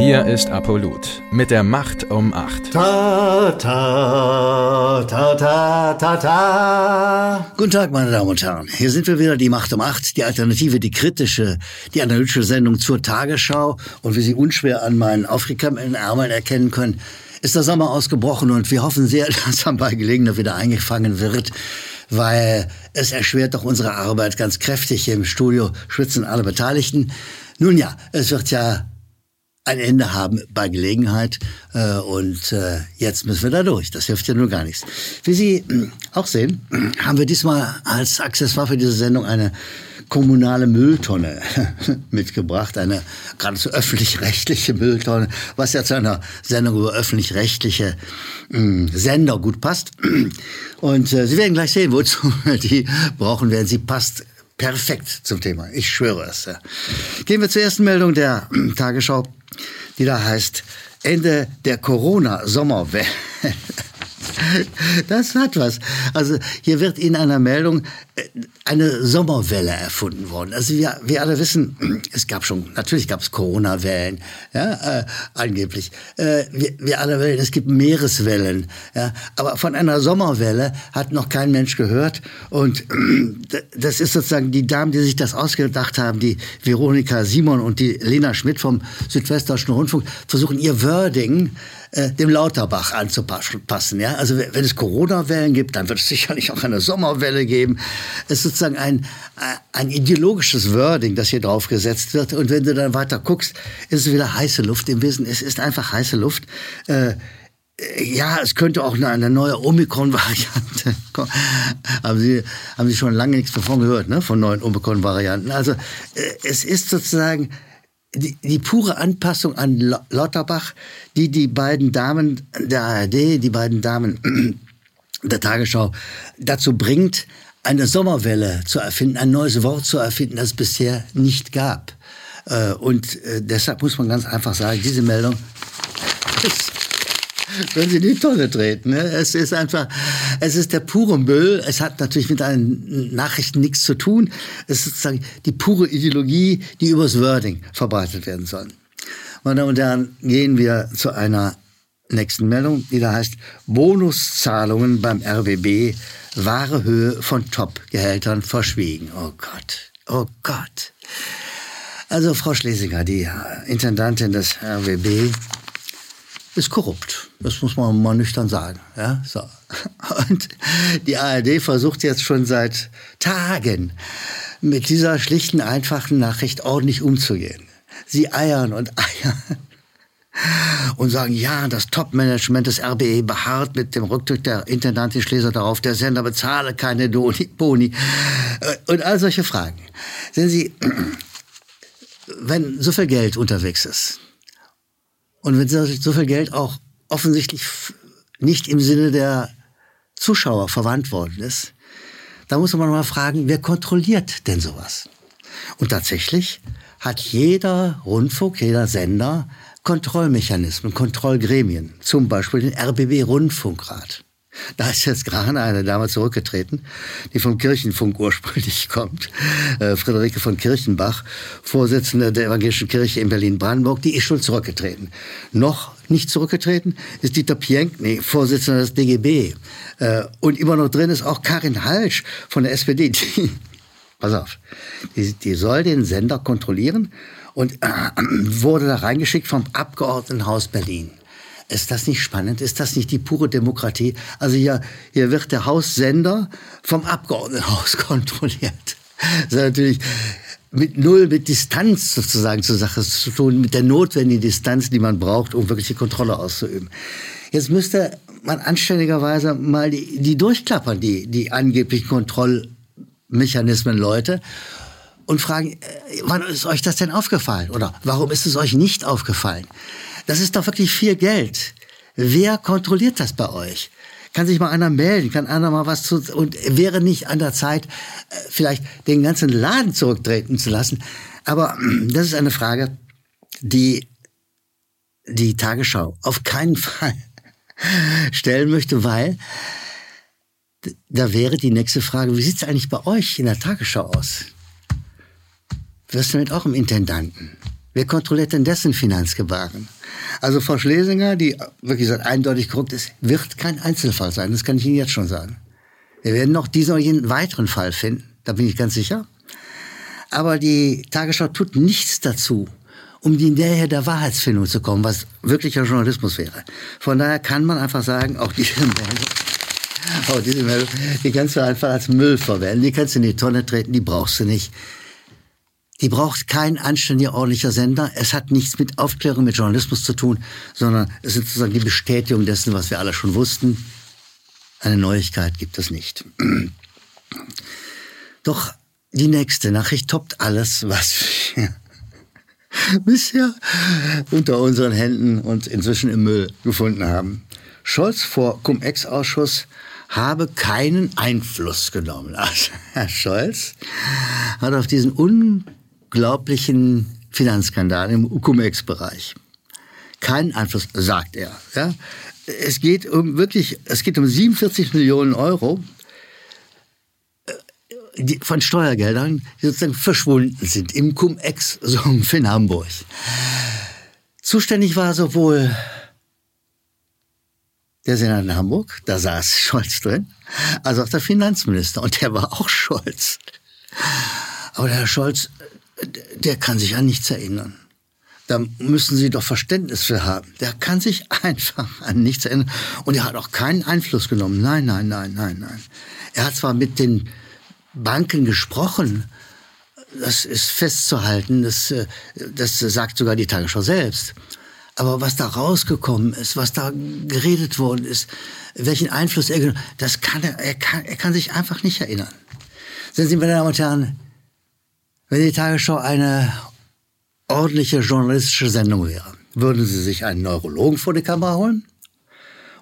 Hier ist Apollut mit der Macht um 8. Ta, ta, ta, ta, ta, ta. Guten Tag, meine Damen und Herren. Hier sind wir wieder, die Macht um 8, die Alternative, die kritische, die analytische Sendung zur Tagesschau. Und wie Sie unschwer an meinen aufgekrempelten Ärmeln erkennen können, ist der Sommer ausgebrochen und wir hoffen sehr, dass er bei Gelegenheit wieder eingefangen wird weil es erschwert doch unsere Arbeit ganz kräftig. Im Studio schwitzen alle Beteiligten. Nun ja, es wird ja ein Ende haben bei Gelegenheit. Äh, und äh, jetzt müssen wir da durch. Das hilft ja nur gar nichts. Wie Sie äh, auch sehen, haben wir diesmal als Accessoire für diese Sendung eine kommunale Mülltonne mitgebracht, eine geradezu öffentlich-rechtliche Mülltonne, was ja zu einer Sendung über öffentlich-rechtliche äh, Sender gut passt. Und äh, Sie werden gleich sehen, wozu wir die brauchen werden. Sie passt perfekt zum Thema. Ich schwöre es. Gehen wir zur ersten Meldung der Tagesschau die da heißt Ende der Corona-Sommerwelle. Das hat was. Also hier wird in einer Meldung äh, eine Sommerwelle erfunden worden. Also wir, wir alle wissen, es gab schon, natürlich gab es Corona-Wellen, ja, äh, angeblich. Äh, wir, wir alle wissen, es gibt Meereswellen, ja, aber von einer Sommerwelle hat noch kein Mensch gehört. Und das ist sozusagen die Damen, die sich das ausgedacht haben, die Veronika Simon und die Lena Schmidt vom Südwestdeutschen Rundfunk, versuchen ihr Wording äh, dem Lauterbach anzupassen. Ja? Also wenn es Corona-Wellen gibt, dann wird es sicherlich auch eine Sommerwelle geben. Es ist sozusagen ein, äh, ein ideologisches Wording, das hier drauf gesetzt wird. Und wenn du dann weiter guckst, ist es wieder heiße Luft. Im Wesentlichen, es ist einfach heiße Luft. Äh, ja, es könnte auch eine, neue Omikron-Variante kommen. Haben Sie, haben Sie schon lange nichts davon gehört, ne? von neuen Omikron-Varianten. Also äh, es ist sozusagen die, die pure Anpassung an Lauterbach, die die beiden Damen der ARD, die beiden Damen der Tagesschau dazu bringt, eine Sommerwelle zu erfinden, ein neues Wort zu erfinden, das es bisher nicht gab. Äh, und äh, deshalb muss man ganz einfach sagen, diese Meldung wenn sie in die Tonne treten. Ne? Es ist einfach, es ist der pure Müll. Es hat natürlich mit einen Nachrichten nichts zu tun. Es ist sozusagen die pure Ideologie, die übers Wording verbreitet werden soll. Meine Damen und Herren, gehen wir zu einer nächsten Meldung, die da heißt Bonuszahlungen beim RWB, wahre Höhe von Top-Gehältern verschwiegen. Oh Gott, oh Gott. Also Frau Schlesinger, die Intendantin des RWB, ist korrupt. Das muss man mal nüchtern sagen. Ja, so. Und die ARD versucht jetzt schon seit Tagen mit dieser schlichten, einfachen Nachricht ordentlich umzugehen. Sie eiern und eiern und sagen, ja, das Top-Management des RBE beharrt mit dem Rücktritt der Intendantin Schleser darauf, der Sender bezahle keine Boni und all solche Fragen. Sehen Sie, wenn so viel Geld unterwegs ist, und wenn so viel Geld auch offensichtlich nicht im Sinne der Zuschauer verwandt worden ist, da muss man mal fragen, wer kontrolliert denn sowas? Und tatsächlich hat jeder Rundfunk, jeder Sender Kontrollmechanismen, Kontrollgremien, zum Beispiel den RBB Rundfunkrat. Da ist jetzt gerade eine Dame zurückgetreten, die vom Kirchenfunk ursprünglich kommt. Äh, Friederike von Kirchenbach, Vorsitzende der Evangelischen Kirche in Berlin-Brandenburg, die ist schon zurückgetreten. Noch nicht zurückgetreten ist Dieter Piękny, Vorsitzender des DGB. Äh, und immer noch drin ist auch Karin Halsch von der SPD. Die, pass auf, die, die soll den Sender kontrollieren und äh, wurde da reingeschickt vom Abgeordnetenhaus Berlin. Ist das nicht spannend? Ist das nicht die pure Demokratie? Also hier, hier wird der Haussender vom Abgeordnetenhaus kontrolliert. Das ist natürlich mit null, mit Distanz sozusagen zur Sache zu tun, mit der notwendigen Distanz, die man braucht, um wirklich die Kontrolle auszuüben. Jetzt müsste man anständigerweise mal die, die durchklappern, die, die angeblichen Kontrollmechanismen, Leute, und fragen, äh, wann ist euch das denn aufgefallen? Oder warum ist es euch nicht aufgefallen? Das ist doch wirklich viel Geld. Wer kontrolliert das bei euch? Kann sich mal einer melden, kann einer mal was zu, und wäre nicht an der Zeit, äh, vielleicht den ganzen Laden zurücktreten zu lassen. Aber das ist eine Frage, die die Tagesschau auf keinen Fall stellen möchte, weil da wäre die nächste Frage, wie sieht es eigentlich bei euch in der Tagesschau aus? Was ist mit eurem Intendanten? Wer kontrolliert denn dessen Finanzgebaren? Also Frau Schlesinger, die wirklich gesagt eindeutig korrupt ist, wird kein Einzelfall sein. Das kann ich Ihnen jetzt schon sagen. Wir werden noch diesen oder jenen weiteren Fall finden. Da bin ich ganz sicher. Aber die Tagesschau tut nichts dazu, um die Nähe der Wahrheitsfindung zu kommen, was wirklicher Journalismus wäre. Von daher kann man einfach sagen, auch diese Meldung, auch diese Meldung, die kannst du einfach als Müll verwenden, die kannst du in die Tonne treten, die brauchst du nicht. Die braucht kein anständiger, ordentlicher Sender. Es hat nichts mit Aufklärung, mit Journalismus zu tun, sondern es ist sozusagen die Bestätigung dessen, was wir alle schon wussten. Eine Neuigkeit gibt es nicht. Doch die nächste Nachricht toppt alles, was wir bisher unter unseren Händen und inzwischen im Müll gefunden haben. Scholz vor Cum-Ex-Ausschuss habe keinen Einfluss genommen. Also Herr Scholz hat auf diesen un unglaublichen Finanzskandal im Cum-Ex-Bereich. Keinen Einfluss, sagt er. Ja? Es geht um wirklich, es geht um 47 Millionen Euro äh, von Steuergeldern, die sozusagen verschwunden sind im Cum-Ex-Sumpf in Hamburg. Zuständig war sowohl der Senat in Hamburg, da saß Scholz drin, als auch der Finanzminister und der war auch Scholz. Aber der Herr Scholz der kann sich an nichts erinnern. Da müssen Sie doch Verständnis für haben. Der kann sich einfach an nichts erinnern. Und er hat auch keinen Einfluss genommen. Nein, nein, nein, nein, nein. Er hat zwar mit den Banken gesprochen, das ist festzuhalten, das, äh, das sagt sogar die Tagesschau selbst. Aber was da rausgekommen ist, was da geredet worden ist, welchen Einfluss er genommen hat, das kann er, er kann, er kann sich einfach nicht erinnern. Sehen Sie, meine Damen und Herren, wenn die Tagesschau eine ordentliche journalistische Sendung wäre, würden Sie sich einen Neurologen vor die Kamera holen?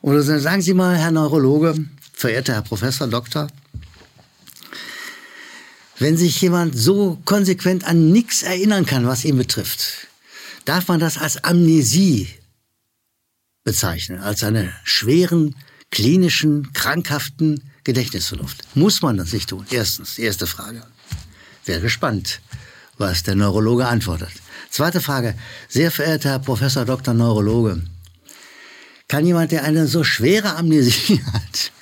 Oder sagen Sie mal, Herr Neurologe, verehrter Herr Professor, Doktor, wenn sich jemand so konsequent an nichts erinnern kann, was ihn betrifft, darf man das als Amnesie bezeichnen, als einen schweren, klinischen, krankhaften Gedächtnisverlust. Muss man das nicht tun? Erstens, erste Frage wäre gespannt, was der Neurologe antwortet. Zweite Frage. Sehr verehrter Herr Professor Dr. Neurologe, kann jemand, der eine so schwere Amnesie hat,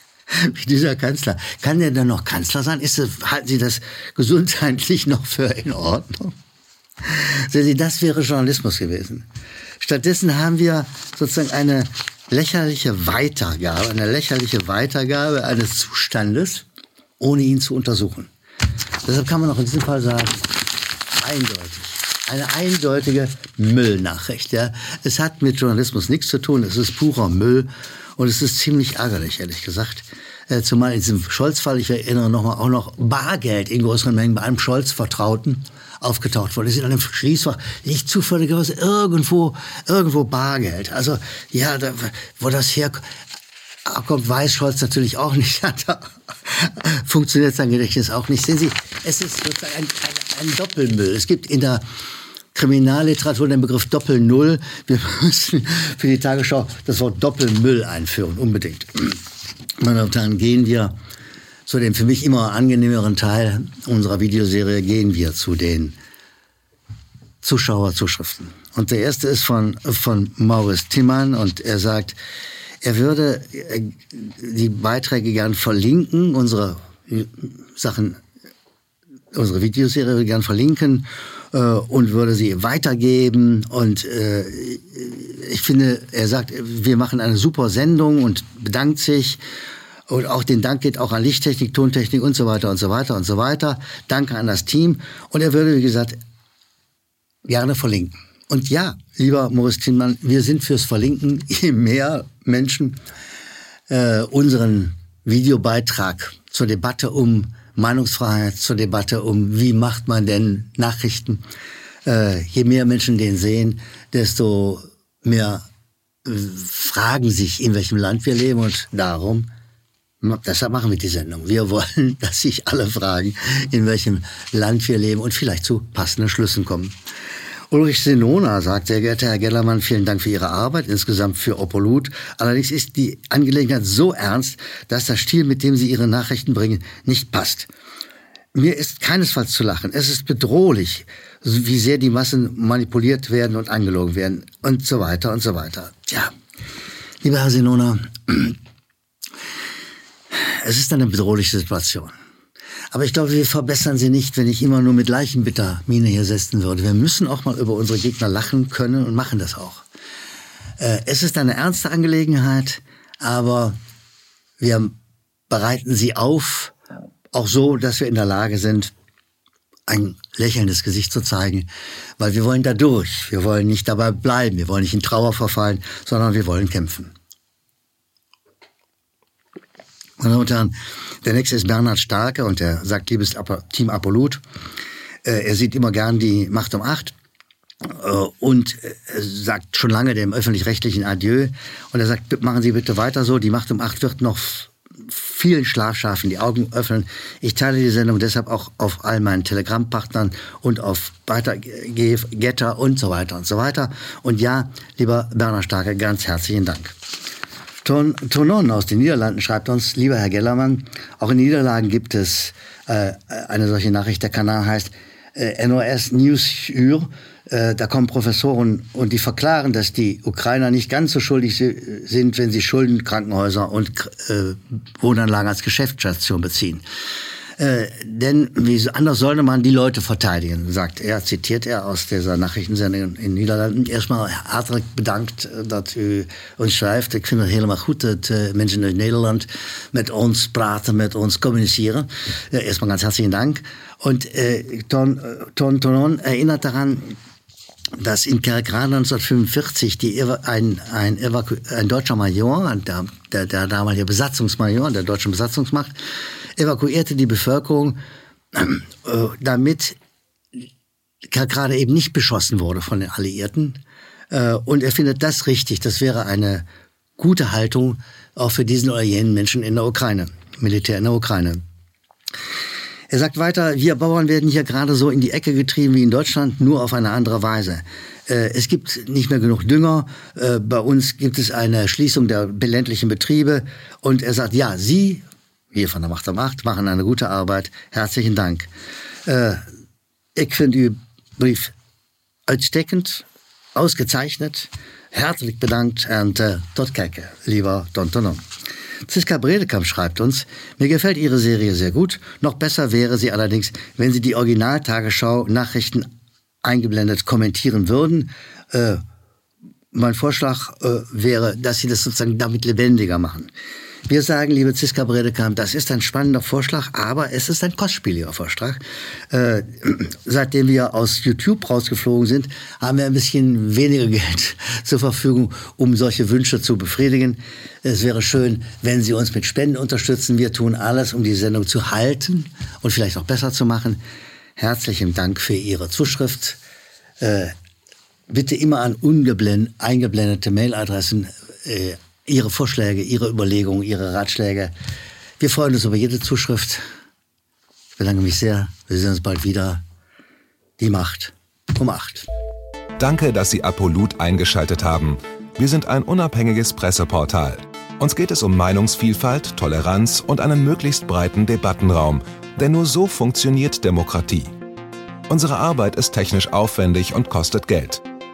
wie dieser Kanzler, kann der denn noch Kanzler sein? Ist, halten Sie das gesundheitlich noch für in Ordnung? Sehen Sie, das wäre Journalismus gewesen. Stattdessen haben wir sozusagen eine lächerliche Weitergabe, eine lächerliche Weitergabe eines Zustandes, ohne ihn zu untersuchen. Deshalb kann man auch in diesem Fall sagen, eindeutig. Eine eindeutige Müllnachricht. Ja. Es hat mit Journalismus nichts zu tun. Es ist purer Müll. Und es ist ziemlich ärgerlich, ehrlich gesagt. Äh, zumal in diesem Scholz-Fall, ich erinnere nochmal, auch noch Bargeld in größeren Mengen bei einem Scholz-Vertrauten aufgetaucht wurde. Es ist in einem Schließfach nicht zufälligerweise irgendwo, irgendwo Bargeld. Also, ja, da, wo das herkommt, kommt, weiß Scholz natürlich auch nicht. Funktioniert sein Gedächtnis auch nicht. Sehen Sie, es ist sozusagen ein, ein, ein Doppelmüll. Es gibt in der Kriminalliteratur den Begriff Doppelnull. Wir müssen für die Tagesschau das Wort Doppelmüll einführen, unbedingt. Meine Damen und Herren, gehen wir zu dem für mich immer angenehmeren Teil unserer Videoserie, gehen wir zu den Zuschauerzuschriften. Und der erste ist von, von Maurice Timmann und er sagt, er würde äh, die Beiträge gern verlinken, unsere Sachen, unsere Videoserie gern verlinken äh, und würde sie weitergeben. Und äh, ich finde, er sagt, wir machen eine super Sendung und bedankt sich. Und auch den Dank geht auch an Lichttechnik, Tontechnik und so weiter und so weiter und so weiter. Danke an das Team. Und er würde, wie gesagt, gerne verlinken. Und ja, lieber Moritz Thielmann, wir sind fürs Verlinken. Je mehr Menschen äh, unseren Videobeitrag zur Debatte um Meinungsfreiheit, zur Debatte um, wie macht man denn Nachrichten, äh, je mehr Menschen den sehen, desto mehr äh, fragen sich, in welchem Land wir leben und darum Deshalb machen wir die Sendung. Wir wollen, dass sich alle fragen, in welchem Land wir leben und vielleicht zu passenden Schlüssen kommen. Ulrich Senona sagt, sehr geehrter Herr Gellermann, vielen Dank für Ihre Arbeit, insgesamt für Opolut. Allerdings ist die Angelegenheit so ernst, dass der Stil, mit dem Sie Ihre Nachrichten bringen, nicht passt. mir ist keinesfalls zu lachen. Es ist bedrohlich, wie sehr die Massen manipuliert werden und angelogen werden und so weiter und so weiter. Tja, lieber Herr Sinona, es ist eine bedrohliche Situation. Aber ich glaube, wir verbessern sie nicht, wenn ich immer nur mit leichenbitter Miene hier sitzen würde. Wir müssen auch mal über unsere Gegner lachen können und machen das auch. Äh, es ist eine ernste Angelegenheit, aber wir bereiten sie auf, auch so, dass wir in der Lage sind, ein lächelndes Gesicht zu zeigen, weil wir wollen da durch. Wir wollen nicht dabei bleiben, wir wollen nicht in Trauer verfallen, sondern wir wollen kämpfen. Meine Damen und Herren, der nächste ist Bernhard Starke und der sagt, liebes Team Apollut, äh, er sieht immer gern die Macht um acht äh, und äh, sagt schon lange dem öffentlich-rechtlichen Adieu. Und er sagt, machen Sie bitte weiter so, die Macht um acht wird noch vielen Schlafschafen die Augen öffnen. Ich teile die Sendung deshalb auch auf all meinen Telegram-Partnern und auf Getter und so weiter und so weiter. Und ja, lieber Bernhard Starke, ganz herzlichen Dank. Ton, Tonon aus den Niederlanden schreibt uns, lieber Herr Gellermann, auch in den Niederlanden gibt es äh, eine solche Nachricht. Der Kanal heißt äh, NOS News Uur. Äh, da kommen Professoren und die verklaren, dass die Ukrainer nicht ganz so schuldig sind, wenn sie Schulden, Krankenhäuser und äh, Wohnanlagen als Geschäftsstation beziehen. Äh, denn wie anders sollte man die Leute verteidigen, sagt er, zitiert er aus dieser Nachrichtensendung in Niederlanden. Erstmal hartelijk bedankt äh, dat u ons schrijft. Ik vind het helemaal goed dat uh, mensen uit Nederland met ons praten, met ons communiceren. Uh, erstmal ganz herzlichen Dank. Und äh, Ton, Ton Tonon erinnert daran, dass in Kerkrade 1945 die, ein, ein, ein deutscher Major, der, der, der damalige Besatzungsmajor der deutschen Besatzungsmacht, evakuierte die Bevölkerung, äh, damit gerade eben nicht beschossen wurde von den Alliierten. Äh, und er findet das richtig. Das wäre eine gute Haltung auch für diesen oder jenen Menschen in der Ukraine, Militär in der Ukraine. Er sagt weiter, wir Bauern werden hier gerade so in die Ecke getrieben wie in Deutschland, nur auf eine andere Weise. Äh, es gibt nicht mehr genug Dünger. Bei uns gibt es eine Schließung der ländlichen Betriebe. Und er sagt, ja, Sie wir von der Macht am Acht machen eine gute Arbeit. Herzlichen Dank. Äh, ich finde Ihr Brief uitstekend, ausgezeichnet. Herzlich bedankt und äh, tot kijken, lieber Don Tonon. Ziska Bredekamp schreibt uns, mir gefällt Ihre Serie sehr gut. Noch besser wäre sie allerdings, wenn Sie die Original-Tagesschau-Nachrichten eingeblendet kommentieren würden. Äh, mein Vorschlag äh, wäre, dass Sie das sozusagen damit lebendiger machen. Wir sagen, liebe Ziska Bredekamp, das ist ein spannender Vorschlag, aber es ist ein kostspieliger Vorschlag. Äh, seitdem wir aus YouTube rausgeflogen sind, haben wir ein bisschen weniger Geld zur Verfügung, um solche Wünsche zu befriedigen. Es wäre schön, wenn Sie uns mit Spenden unterstützen. Wir tun alles, um die Sendung zu halten und vielleicht auch besser zu machen. Herzlichen Dank für Ihre Zuschrift. Äh, bitte immer an eingeblendete Mailadressen äh, Ihre Vorschläge, Ihre Überlegungen, Ihre Ratschläge. Wir freuen uns über jede Zuschrift. Ich bedanke mich sehr. Wir sehen uns bald wieder. Die Macht um acht. Danke, dass Sie Apolut eingeschaltet haben. Wir sind ein unabhängiges Presseportal. Uns geht es um Meinungsvielfalt, Toleranz und einen möglichst breiten Debattenraum, denn nur so funktioniert Demokratie. Unsere Arbeit ist technisch aufwendig und kostet Geld.